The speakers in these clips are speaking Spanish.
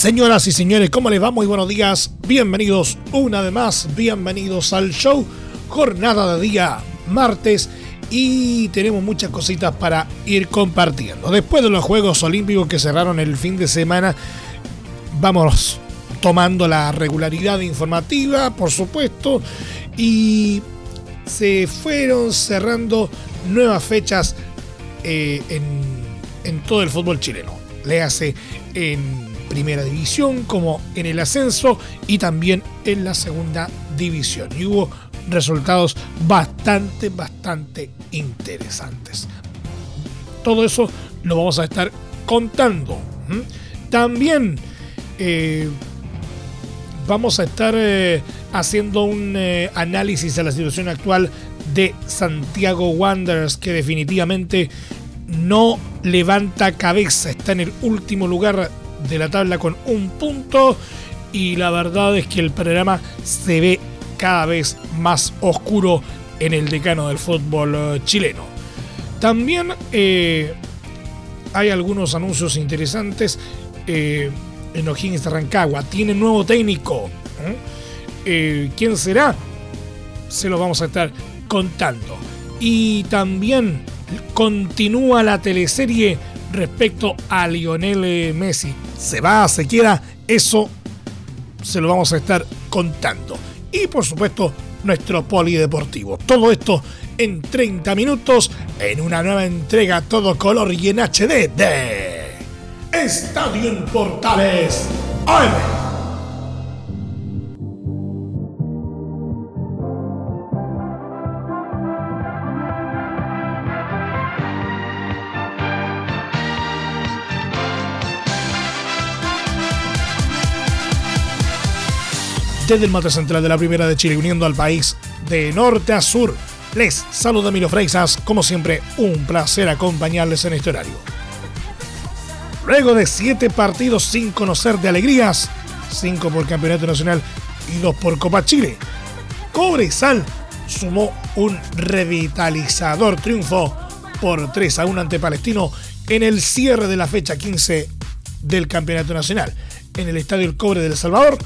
Señoras y señores, ¿cómo les va? Muy buenos días. Bienvenidos una vez más. Bienvenidos al show. Jornada de día martes y tenemos muchas cositas para ir compartiendo. Después de los Juegos Olímpicos que cerraron el fin de semana, vamos tomando la regularidad informativa, por supuesto, y se fueron cerrando nuevas fechas eh, en, en todo el fútbol chileno. Le hace en primera división como en el ascenso y también en la segunda división. Y hubo resultados bastante, bastante interesantes. Todo eso lo vamos a estar contando. También eh, vamos a estar eh, haciendo un eh, análisis de la situación actual de Santiago Wanderers que definitivamente no levanta cabeza, está en el último lugar de la tabla con un punto y la verdad es que el panorama se ve cada vez más oscuro en el decano del fútbol eh, chileno. También eh, hay algunos anuncios interesantes. Eh, en O'Higgins Rancagua tiene nuevo técnico. ¿Quién será? Se lo vamos a estar contando. Y también continúa la teleserie respecto a Lionel Messi se va, se queda, eso se lo vamos a estar contando. Y por supuesto, nuestro polideportivo. Todo esto en 30 minutos en una nueva entrega todo color y en HD de Estadio en Portales desde el mate central de la Primera de Chile, uniendo al país de norte a sur. Les saluda Milo Freixas, como siempre, un placer acompañarles en este horario. Luego de siete partidos sin conocer de alegrías, cinco por Campeonato Nacional y dos por Copa Chile, Cobresal sumó un revitalizador triunfo por 3 a 1 ante Palestino en el cierre de la fecha 15 del Campeonato Nacional. En el Estadio El Cobre del Salvador,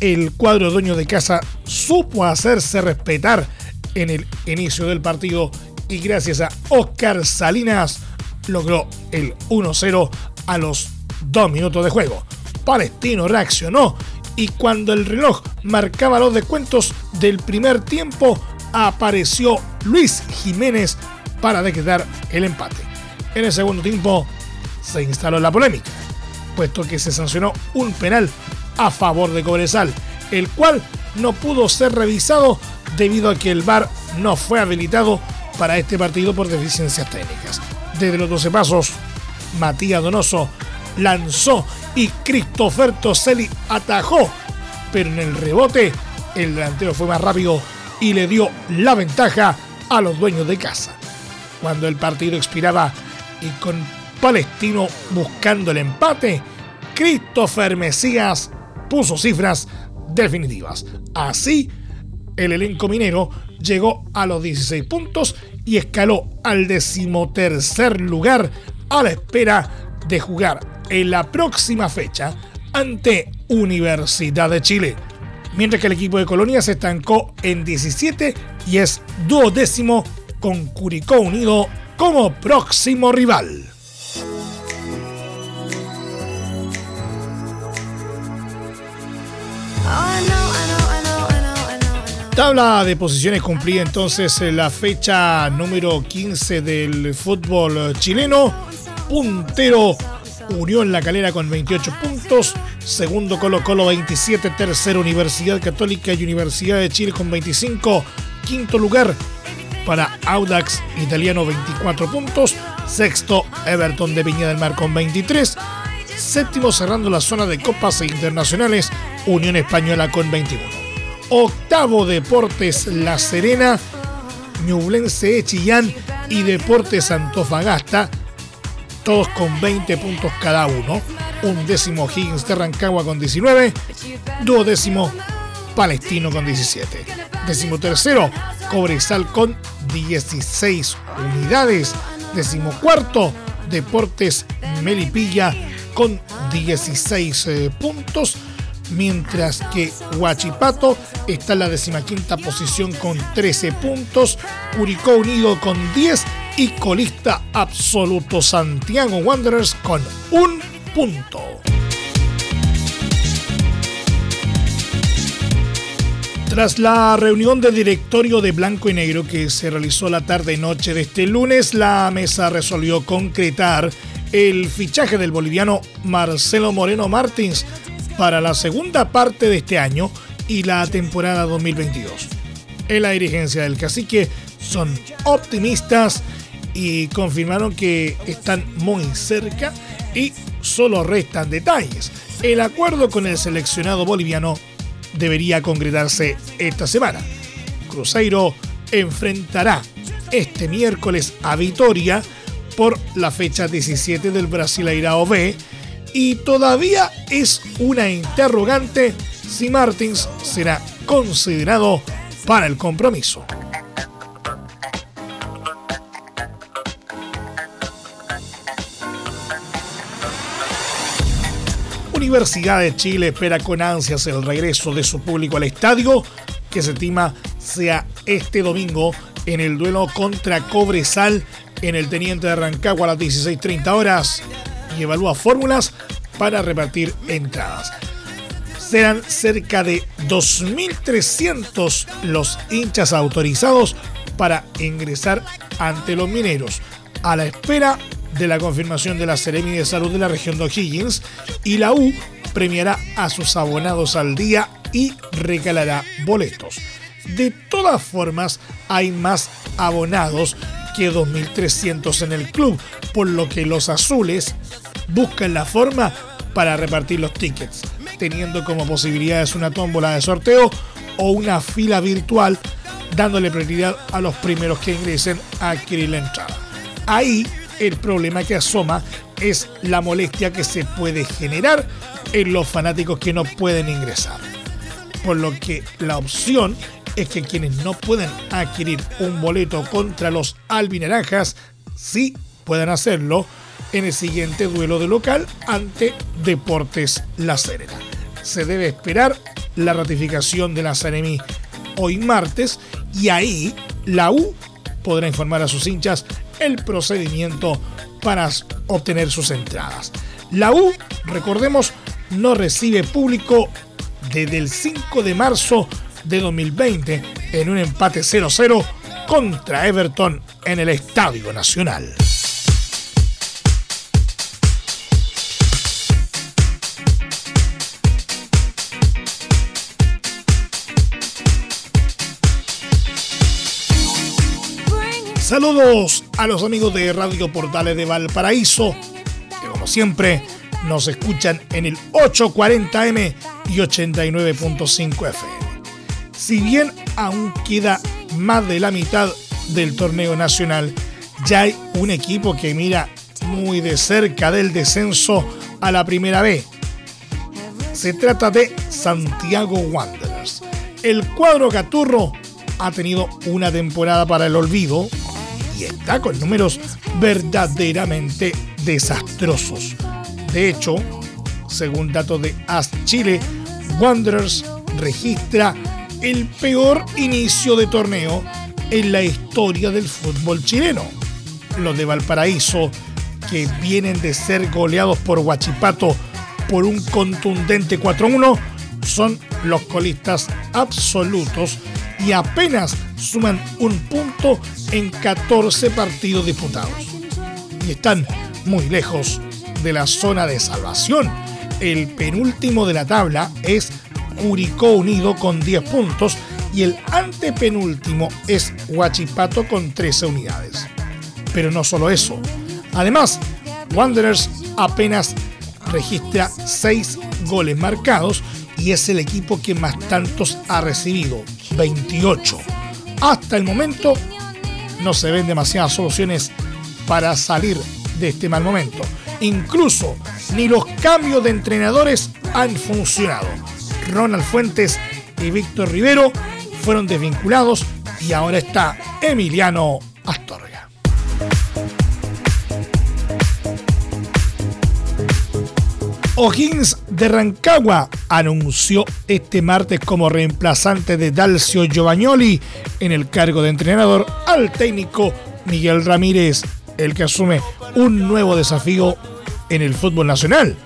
el cuadro dueño de casa supo hacerse respetar en el inicio del partido y gracias a Oscar Salinas logró el 1-0 a los dos minutos de juego. Palestino reaccionó y cuando el reloj marcaba los descuentos del primer tiempo apareció Luis Jiménez para decretar el empate. En el segundo tiempo se instaló la polémica, puesto que se sancionó un penal a favor de Cobresal, el cual no pudo ser revisado debido a que el VAR no fue habilitado para este partido por deficiencias técnicas. Desde los 12 pasos, Matías Donoso lanzó y Christopher Toselli atajó, pero en el rebote el delantero fue más rápido y le dio la ventaja a los dueños de casa. Cuando el partido expiraba y con Palestino buscando el empate, Christopher Mesías puso cifras definitivas. Así, el elenco minero llegó a los 16 puntos y escaló al decimotercer lugar a la espera de jugar en la próxima fecha ante Universidad de Chile. Mientras que el equipo de Colonia se estancó en 17 y es duodécimo con Curicó Unido como próximo rival. Tabla de posiciones cumplida entonces la fecha número 15 del fútbol chileno. Puntero Unión La Calera con 28 puntos. Segundo Colo Colo 27. Tercero Universidad Católica y Universidad de Chile con 25. Quinto lugar para Audax Italiano 24 puntos. Sexto Everton de Viña del Mar con 23. Séptimo cerrando la zona de copas internacionales, Unión Española con 21. Octavo Deportes La Serena, Ñublense Chillán y Deportes Antofagasta, todos con 20 puntos cada uno. Un décimo Higgins de Rancagua con 19, duodécimo Palestino con 17. Décimo tercero, Cobresal con 16 unidades. Décimo cuarto, Deportes Melipilla con 16 eh, puntos. Mientras que Huachipato está en la decimaquinta posición con 13 puntos. Curicó Unido con 10 y colista absoluto Santiago Wanderers con un punto. Tras la reunión de directorio de Blanco y Negro que se realizó la tarde-noche de este lunes, la mesa resolvió concretar el fichaje del boliviano Marcelo Moreno Martins para la segunda parte de este año y la temporada 2022. En la dirigencia del cacique son optimistas y confirmaron que están muy cerca y solo restan detalles. El acuerdo con el seleccionado boliviano debería concretarse esta semana. Cruzeiro enfrentará este miércoles a Vitoria por la fecha 17 del Brasileirao B y todavía es una interrogante si Martins será considerado para el compromiso. Universidad de Chile espera con ansias el regreso de su público al estadio, que se estima sea este domingo en el duelo contra Cobresal en el Teniente de Rancagua a las 16.30 horas evalúa fórmulas para repartir entradas. Serán cerca de 2.300 los hinchas autorizados para ingresar ante los mineros, a la espera de la confirmación de la Seremi de Salud de la región de O'Higgins y la U premiará a sus abonados al día y regalará boletos. De todas formas, hay más abonados que 2.300 en el club, por lo que los azules buscan la forma para repartir los tickets, teniendo como posibilidades una tómbola de sorteo o una fila virtual, dándole prioridad a los primeros que ingresen a adquirir la entrada. Ahí el problema que asoma es la molestia que se puede generar en los fanáticos que no pueden ingresar. Por lo que la opción es que quienes no pueden adquirir un boleto contra los albineranjas sí puedan hacerlo en el siguiente duelo de local ante Deportes La Serena. Se debe esperar la ratificación de la Seremi hoy martes y ahí la U podrá informar a sus hinchas el procedimiento para obtener sus entradas. La U, recordemos, no recibe público desde el 5 de marzo de 2020 en un empate 0-0 contra Everton en el Estadio Nacional. Saludos a los amigos de Radio Portales de Valparaíso, que como siempre nos escuchan en el 840M y 89.5 FM. Si bien aún queda más de la mitad del torneo nacional, ya hay un equipo que mira muy de cerca del descenso a la primera B. Se trata de Santiago Wanderers. El cuadro Caturro ha tenido una temporada para el olvido está con números verdaderamente desastrosos. De hecho, según datos de AS Chile, Wanderers registra el peor inicio de torneo en la historia del fútbol chileno. Los de Valparaíso, que vienen de ser goleados por Huachipato por un contundente 4-1, son los colistas absolutos y apenas suman un punto en 14 partidos disputados. Y están muy lejos de la zona de salvación. El penúltimo de la tabla es Curicó Unido con 10 puntos y el antepenúltimo es Huachipato con 13 unidades. Pero no solo eso. Además, Wanderers apenas registra 6 goles marcados y es el equipo que más tantos ha recibido, 28. Hasta el momento no se ven demasiadas soluciones para salir de este mal momento. Incluso ni los cambios de entrenadores han funcionado. Ronald Fuentes y Víctor Rivero fueron desvinculados y ahora está Emiliano Astorga. O'Higgins de Rancagua anunció este martes como reemplazante de Dalcio Giovagnoli en el cargo de entrenador al técnico Miguel Ramírez, el que asume un nuevo desafío en el fútbol nacional.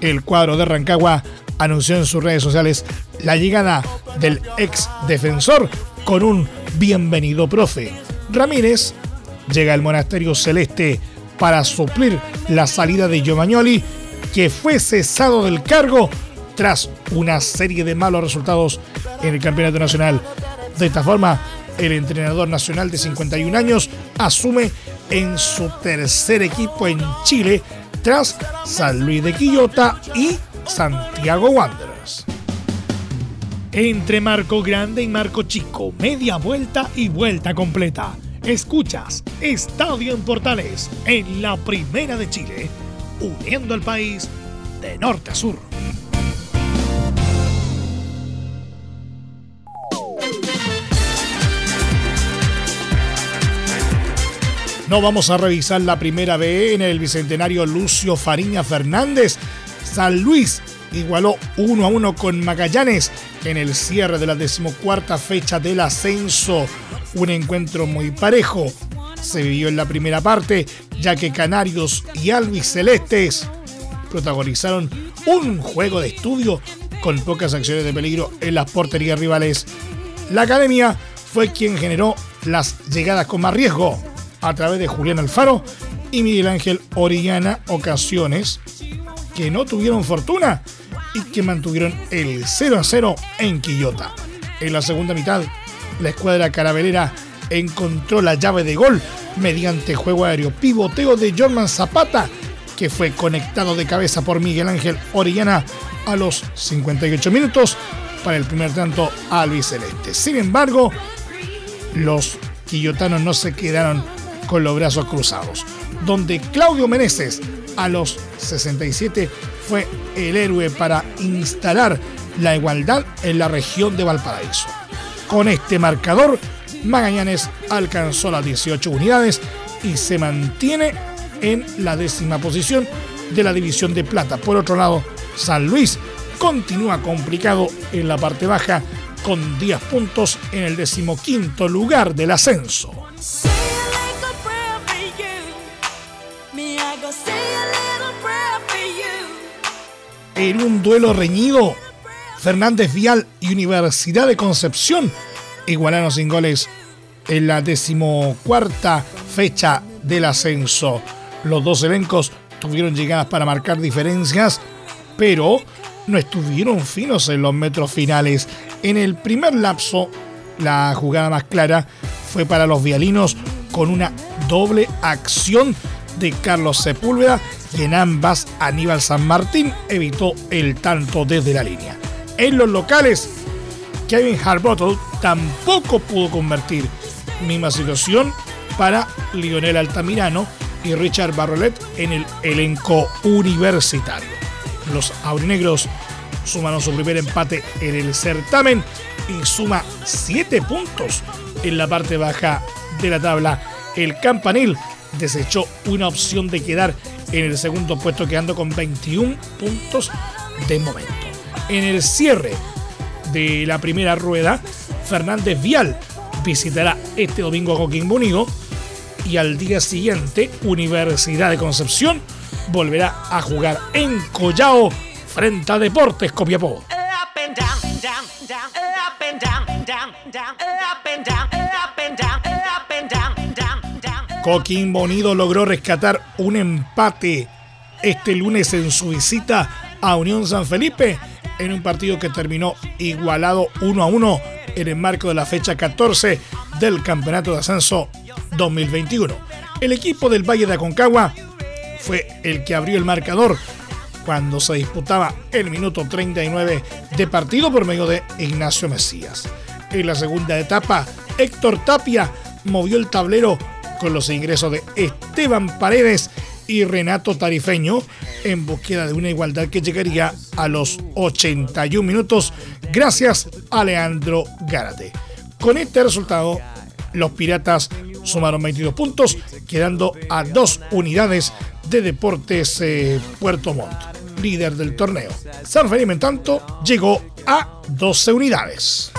El cuadro de Rancagua anunció en sus redes sociales la llegada del ex defensor con un bienvenido profe. Ramírez llega al monasterio celeste para suplir la salida de Giovagnoli que fue cesado del cargo tras una serie de malos resultados en el Campeonato Nacional. De esta forma, el entrenador nacional de 51 años asume en su tercer equipo en Chile tras San Luis de Quillota y Santiago Wanderers. Entre Marco Grande y Marco Chico, media vuelta y vuelta completa. Escuchas Estadio en Portales en la Primera de Chile uniendo al país de norte a sur. No vamos a revisar la primera B en el bicentenario Lucio Fariña Fernández. San Luis igualó 1 a 1 con Magallanes en el cierre de la decimocuarta fecha del ascenso. Un encuentro muy parejo se vivió en la primera parte, ya que Canarios y Alvis Celestes protagonizaron un juego de estudio con pocas acciones de peligro en las porterías rivales. La academia fue quien generó las llegadas con más riesgo a través de Julián Alfaro y Miguel Ángel Orellana, ocasiones que no tuvieron fortuna y que mantuvieron el 0 a 0 en Quillota. En la segunda mitad, la escuadra carabelera encontró la llave de gol mediante juego aéreo. Pivoteo de Jorman Zapata, que fue conectado de cabeza por Miguel Ángel Orellana a los 58 minutos para el primer tanto a Luis Celeste. Sin embargo, los quillotanos no se quedaron con los brazos cruzados, donde Claudio Meneses a los 67 fue el héroe para instalar la igualdad en la región de Valparaíso. Con este marcador, Magallanes alcanzó las 18 unidades y se mantiene en la décima posición de la división de plata. Por otro lado, San Luis continúa complicado en la parte baja con 10 puntos en el decimoquinto lugar del ascenso. En un duelo reñido, Fernández Vial y Universidad de Concepción igualaron sin goles en la decimocuarta fecha del ascenso. Los dos elencos tuvieron llegadas para marcar diferencias, pero no estuvieron finos en los metros finales. En el primer lapso, la jugada más clara fue para los vialinos con una doble acción de Carlos Sepúlveda y en ambas Aníbal San Martín evitó el tanto desde la línea. En los locales, Kevin Harbottle tampoco pudo convertir. Misma situación para Lionel Altamirano y Richard Barrolet en el elenco universitario. Los aurinegros sumaron su primer empate en el certamen y suma 7 puntos en la parte baja de la tabla. El campanil desechó una opción de quedar en el segundo puesto quedando con 21 puntos de momento. En el cierre de la primera rueda, Fernández Vial visitará este domingo a Coquimbo Unido y al día siguiente Universidad de Concepción volverá a jugar en Collao frente a Deportes Copiapó. Coquimbo Unido logró rescatar un empate este lunes en su visita a Unión San Felipe en un partido que terminó igualado 1 a 1 en el marco de la fecha 14 del Campeonato de Ascenso 2021. El equipo del Valle de Aconcagua fue el que abrió el marcador cuando se disputaba el minuto 39 de partido por medio de Ignacio Mesías. En la segunda etapa, Héctor Tapia movió el tablero con los ingresos de Esteban Paredes y Renato Tarifeño en búsqueda de una igualdad que llegaría a los 81 minutos gracias a Leandro Gárate. Con este resultado, los Piratas sumaron 22 puntos, quedando a dos unidades de Deportes eh, Puerto Montt, líder del torneo. San Felipe, en tanto, llegó a 12 unidades.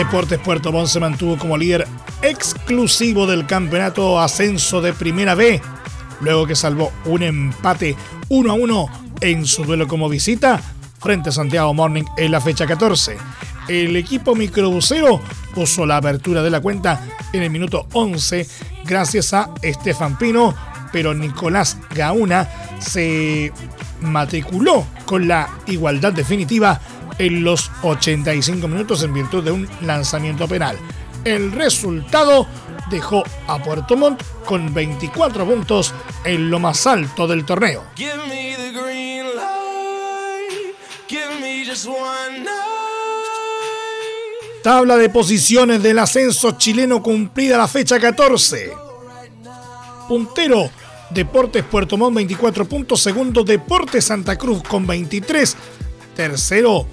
Deportes Puerto Montt se mantuvo como líder exclusivo del campeonato ascenso de Primera B, luego que salvó un empate 1 a 1 en su duelo como visita frente a Santiago Morning en la fecha 14. El equipo microbusero puso la apertura de la cuenta en el minuto 11 gracias a Estefan Pino, pero Nicolás Gauna se matriculó con la igualdad definitiva en los 85 minutos en virtud de un lanzamiento penal. El resultado dejó a Puerto Montt con 24 puntos en lo más alto del torneo. Tabla de posiciones del ascenso chileno cumplida la fecha 14. Puntero Deportes Puerto Montt 24 puntos. Segundo Deportes Santa Cruz con 23. Tercero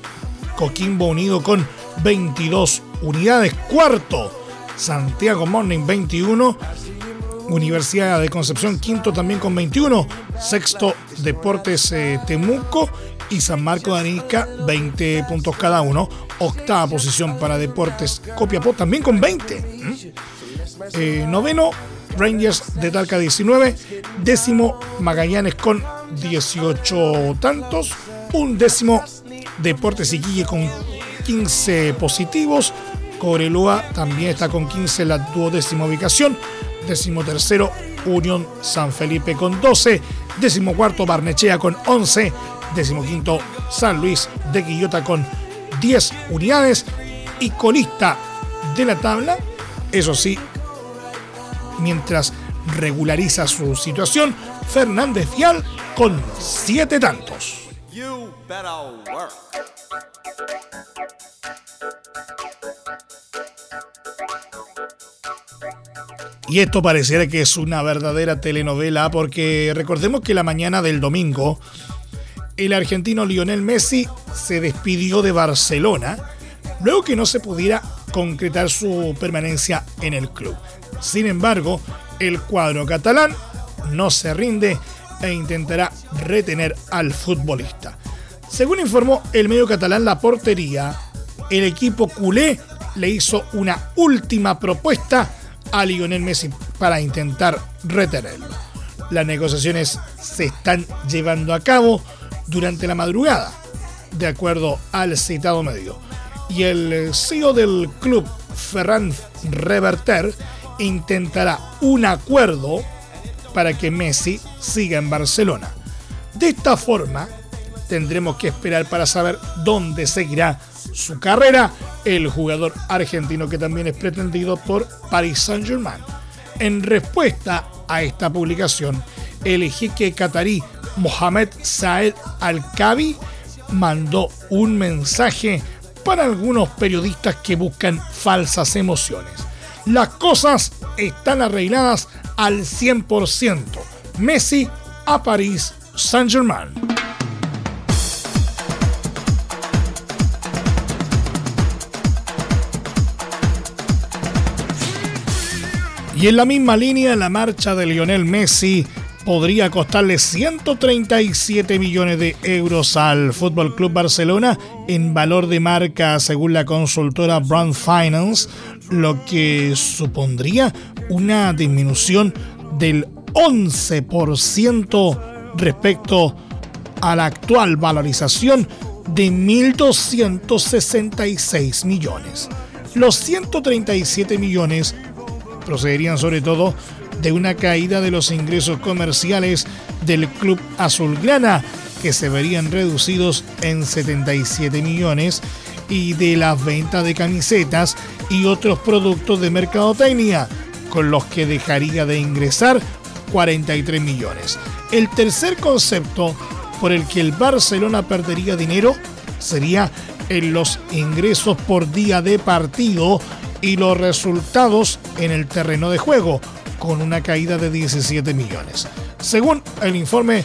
Coquimbo Unido con 22 unidades. Cuarto, Santiago Morning 21. Universidad de Concepción quinto también con 21. Sexto, Deportes eh, Temuco y San Marco de Anica 20 puntos cada uno. Octava posición para Deportes Copiapó también con 20. ¿Mm? Eh, noveno, Rangers de Talca 19. Décimo, Magallanes con 18 tantos. Un décimo, Deportes Iquique con 15 positivos. Cobreloa también está con 15 en la duodécima ubicación. Décimo tercero, Unión San Felipe con 12. Décimo cuarto, Barnechea con 11. Décimo quinto, San Luis de Quillota con 10 unidades. Y colista de la tabla, eso sí, mientras regulariza su situación, Fernández Fial con 7 tantos. Y esto pareciera que es una verdadera telenovela porque recordemos que la mañana del domingo el argentino Lionel Messi se despidió de Barcelona luego que no se pudiera concretar su permanencia en el club. Sin embargo, el cuadro catalán no se rinde e intentará retener al futbolista. Según informó el medio catalán La Portería, el equipo culé le hizo una última propuesta a Lionel Messi para intentar retenerlo. Las negociaciones se están llevando a cabo durante la madrugada, de acuerdo al citado medio. Y el CEO del club, Ferran Reverter, intentará un acuerdo para que Messi siga en Barcelona. De esta forma, tendremos que esperar para saber dónde seguirá su carrera el jugador argentino que también es pretendido por Paris Saint-Germain. En respuesta a esta publicación, el jeque catarí Mohamed Saed Al-Kabi mandó un mensaje para algunos periodistas que buscan falsas emociones. Las cosas están arregladas al 100%. Messi a París Saint-Germain. Y en la misma línea, la marcha de Lionel Messi podría costarle 137 millones de euros al Fútbol Club Barcelona en valor de marca según la consultora Brand Finance, lo que supondría una disminución del 11% respecto a la actual valorización de 1.266 millones. Los 137 millones procederían sobre todo de una caída de los ingresos comerciales del club azulgrana, que se verían reducidos en 77 millones, y de las ventas de camisetas, y otros productos de mercadotecnia, con los que dejaría de ingresar 43 millones. El tercer concepto por el que el Barcelona perdería dinero sería en los ingresos por día de partido y los resultados en el terreno de juego, con una caída de 17 millones. Según el informe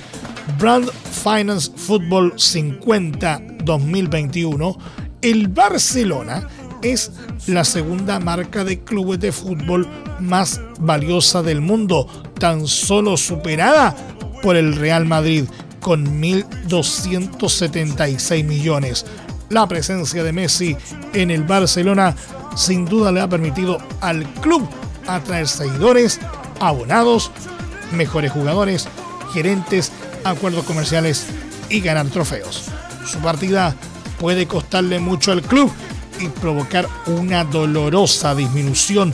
Brand Finance Football 50 2021, el Barcelona es la segunda marca de clubes de fútbol más valiosa del mundo, tan solo superada por el Real Madrid con 1.276 millones. La presencia de Messi en el Barcelona sin duda le ha permitido al club atraer seguidores, abonados, mejores jugadores, gerentes, acuerdos comerciales y ganar trofeos. Su partida puede costarle mucho al club y provocar una dolorosa disminución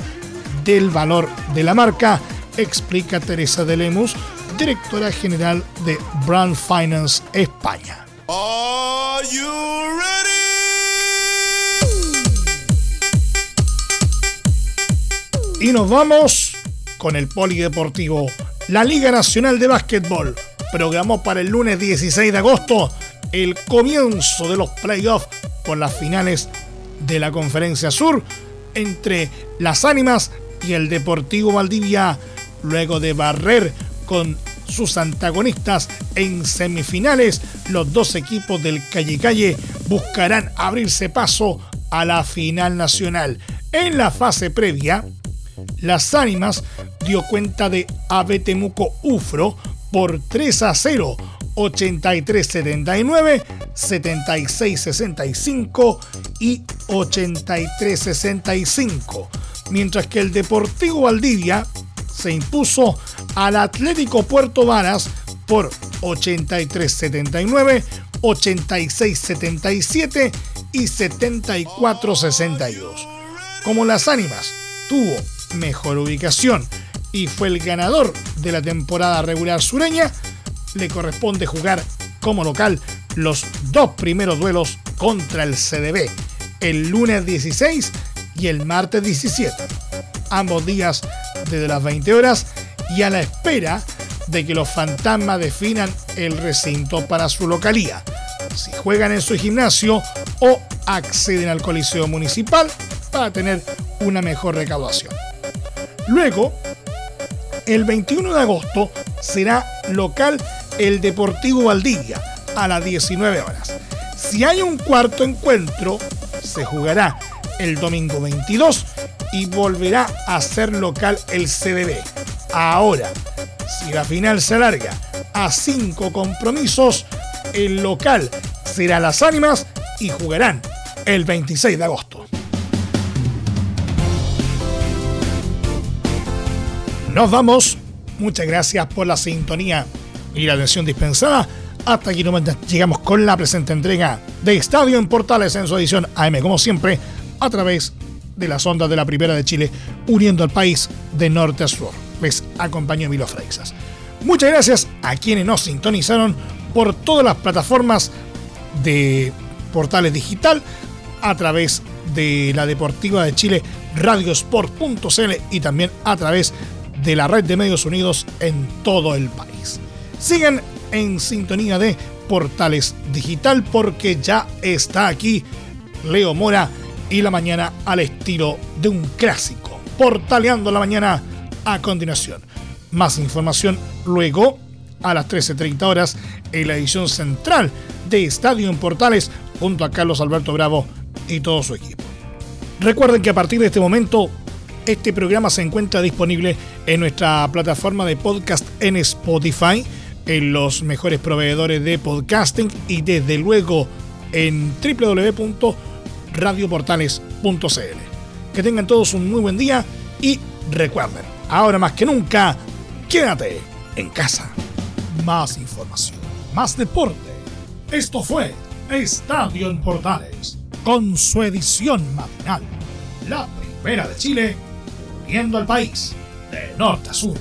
del valor de la marca, explica Teresa de Lemus, directora general de Brand Finance España. Y nos vamos con el polideportivo. La Liga Nacional de Básquetbol programó para el lunes 16 de agosto el comienzo de los playoffs por las finales de la Conferencia Sur entre las Ánimas y el Deportivo Valdivia, luego de barrer con sus antagonistas en semifinales, los dos equipos del Calle Calle buscarán abrirse paso a la final nacional. En la fase previa, las Ánimas dio cuenta de Abetemuco Ufro por 3 a 0 83-79, 76-65 y 83-65. Mientras que el Deportivo Valdivia se impuso al Atlético Puerto Varas por 83-79, 86-77 y 74-62. Como las ánimas tuvo mejor ubicación. Y fue el ganador de la temporada regular sureña, le corresponde jugar como local los dos primeros duelos contra el CDB, el lunes 16 y el martes 17, ambos días desde las 20 horas y a la espera de que los fantasmas definan el recinto para su localía, si juegan en su gimnasio o acceden al Coliseo Municipal para tener una mejor recaudación. Luego, el 21 de agosto será local el Deportivo Valdivia a las 19 horas. Si hay un cuarto encuentro, se jugará el domingo 22 y volverá a ser local el CDB. Ahora, si la final se alarga a cinco compromisos, el local será Las Ánimas y jugarán el 26 de agosto. Nos vamos. Muchas gracias por la sintonía y la atención dispensada. Hasta aquí nomás llegamos con la presente entrega de Estadio en Portales en su edición AM, como siempre, a través de las ondas de la Primera de Chile, uniendo al país de norte a sur. Les acompañó Milo Freixas. Muchas gracias a quienes nos sintonizaron por todas las plataformas de Portales Digital, a través de la Deportiva de Chile, radiosport.cl y también a través de la red de medios unidos en todo el país. Sigan en sintonía de Portales Digital porque ya está aquí Leo Mora y la mañana al estilo de un clásico. Portaleando la mañana a continuación. Más información luego a las 13.30 horas en la edición central de Estadio en Portales junto a Carlos Alberto Bravo y todo su equipo. Recuerden que a partir de este momento este programa se encuentra disponible en nuestra plataforma de podcast en Spotify en los mejores proveedores de podcasting y desde luego en www.radioportales.cl. Que tengan todos un muy buen día y recuerden, ahora más que nunca, quédate en casa. Más información, más deporte. Esto fue Estadio en Portales, con su edición matinal. La primera de Chile, viendo al país de norte a sur.